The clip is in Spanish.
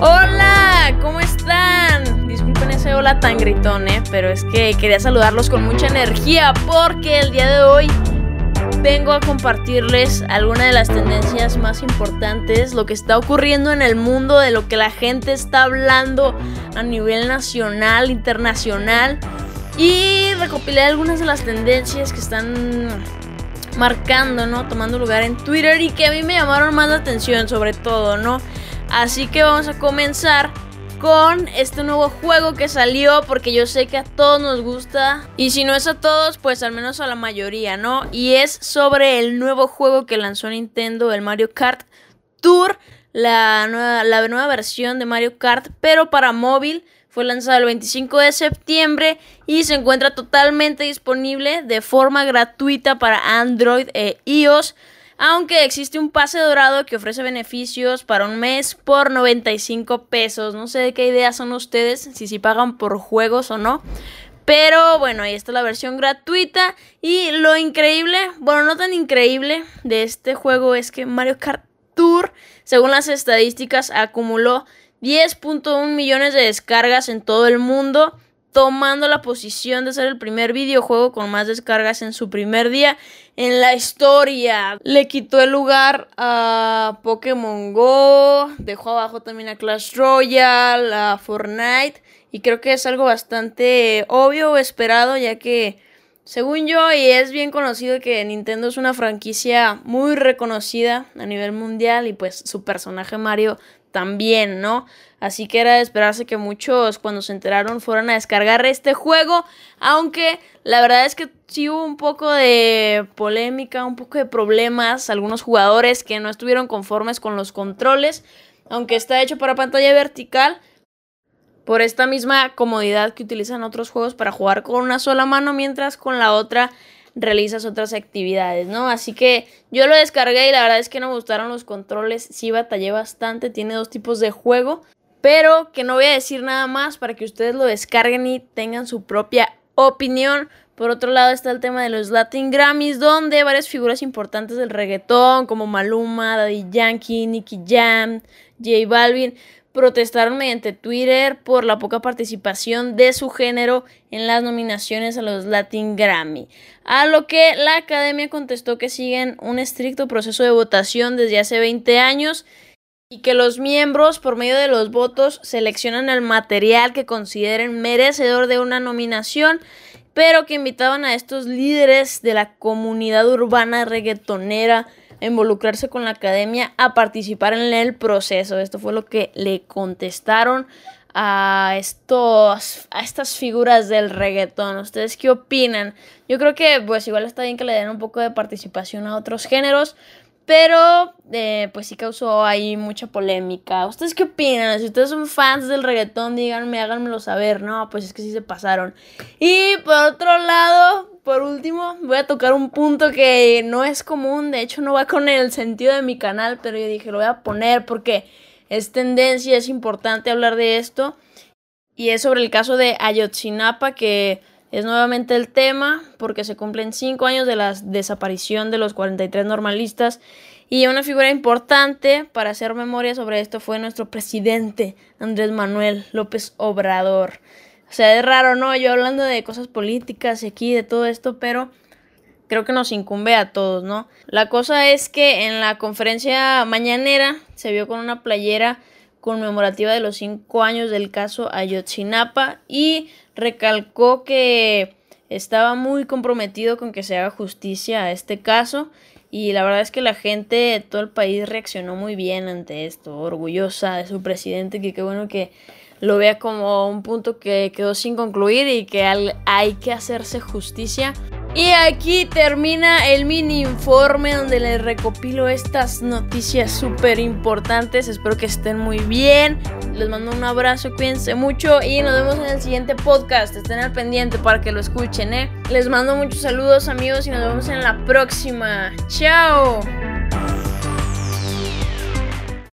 Hola, ¿cómo están? Disculpen ese hola tan gritón, ¿eh? pero es que quería saludarlos con mucha energía porque el día de hoy vengo a compartirles algunas de las tendencias más importantes, lo que está ocurriendo en el mundo, de lo que la gente está hablando a nivel nacional, internacional y recopilé algunas de las tendencias que están marcando, ¿no? Tomando lugar en Twitter y que a mí me llamaron más la atención sobre todo, ¿no? Así que vamos a comenzar con este nuevo juego que salió porque yo sé que a todos nos gusta y si no es a todos pues al menos a la mayoría, ¿no? Y es sobre el nuevo juego que lanzó Nintendo, el Mario Kart Tour, la nueva, versión de Mario Kart pero para móvil. Fue lanzado el 25 de septiembre y se encuentra totalmente disponible de forma gratuita para Android e iOS aunque existe un pase dorado que ofrece beneficios para un mes por 95 pesos. No sé de qué ideas son ustedes, si si pagan por juegos o no. Pero bueno, ahí está la versión gratuita. Y lo increíble, bueno, no tan increíble de este juego es que Mario Kart Tour, según las estadísticas, acumuló 10.1 millones de descargas en todo el mundo tomando la posición de ser el primer videojuego con más descargas en su primer día en la historia. Le quitó el lugar a Pokémon Go, dejó abajo también a Clash Royale, a Fortnite y creo que es algo bastante obvio o esperado ya que según yo y es bien conocido que Nintendo es una franquicia muy reconocida a nivel mundial y pues su personaje Mario también, ¿no? Así que era de esperarse que muchos cuando se enteraron fueran a descargar este juego, aunque la verdad es que sí hubo un poco de polémica, un poco de problemas, algunos jugadores que no estuvieron conformes con los controles, aunque está hecho para pantalla vertical, por esta misma comodidad que utilizan otros juegos para jugar con una sola mano mientras con la otra realizas otras actividades, ¿no? Así que yo lo descargué y la verdad es que no me gustaron los controles, sí batallé bastante, tiene dos tipos de juego, pero que no voy a decir nada más para que ustedes lo descarguen y tengan su propia opinión. Por otro lado está el tema de los Latin Grammys, donde varias figuras importantes del reggaetón, como Maluma, Daddy Yankee, Nicky Jam, J Balvin, protestaron mediante Twitter por la poca participación de su género en las nominaciones a los Latin Grammy. A lo que la academia contestó que siguen un estricto proceso de votación desde hace 20 años y que los miembros, por medio de los votos, seleccionan el material que consideren merecedor de una nominación, pero que invitaban a estos líderes de la comunidad urbana reggaetonera involucrarse con la academia a participar en el proceso. Esto fue lo que le contestaron a estos a estas figuras del reggaetón. ¿Ustedes qué opinan? Yo creo que pues igual está bien que le den un poco de participación a otros géneros, pero eh, pues sí causó ahí mucha polémica. ¿Ustedes qué opinan? Si ustedes son fans del reggaetón, díganme, háganmelo saber. No, pues es que sí se pasaron. Y por otro lado, por último, voy a tocar un punto que no es común, de hecho no va con el sentido de mi canal, pero yo dije, lo voy a poner porque es tendencia, es importante hablar de esto. Y es sobre el caso de Ayotzinapa, que es nuevamente el tema, porque se cumplen cinco años de la desaparición de los 43 normalistas. Y una figura importante para hacer memoria sobre esto fue nuestro presidente Andrés Manuel López Obrador. O sea, es raro, ¿no? Yo hablando de cosas políticas y aquí, de todo esto, pero creo que nos incumbe a todos, ¿no? La cosa es que en la conferencia mañanera se vio con una playera conmemorativa de los cinco años del caso Ayotzinapa y recalcó que estaba muy comprometido con que se haga justicia a este caso y la verdad es que la gente de todo el país reaccionó muy bien ante esto, orgullosa de su presidente, que bueno que lo vea como un punto que quedó sin concluir y que hay que hacerse justicia. Y aquí termina el mini informe donde les recopilo estas noticias súper importantes. Espero que estén muy bien. Les mando un abrazo, cuídense mucho y nos vemos en el siguiente podcast. Estén al pendiente para que lo escuchen, ¿eh? Les mando muchos saludos amigos y nos vemos en la próxima. Chao.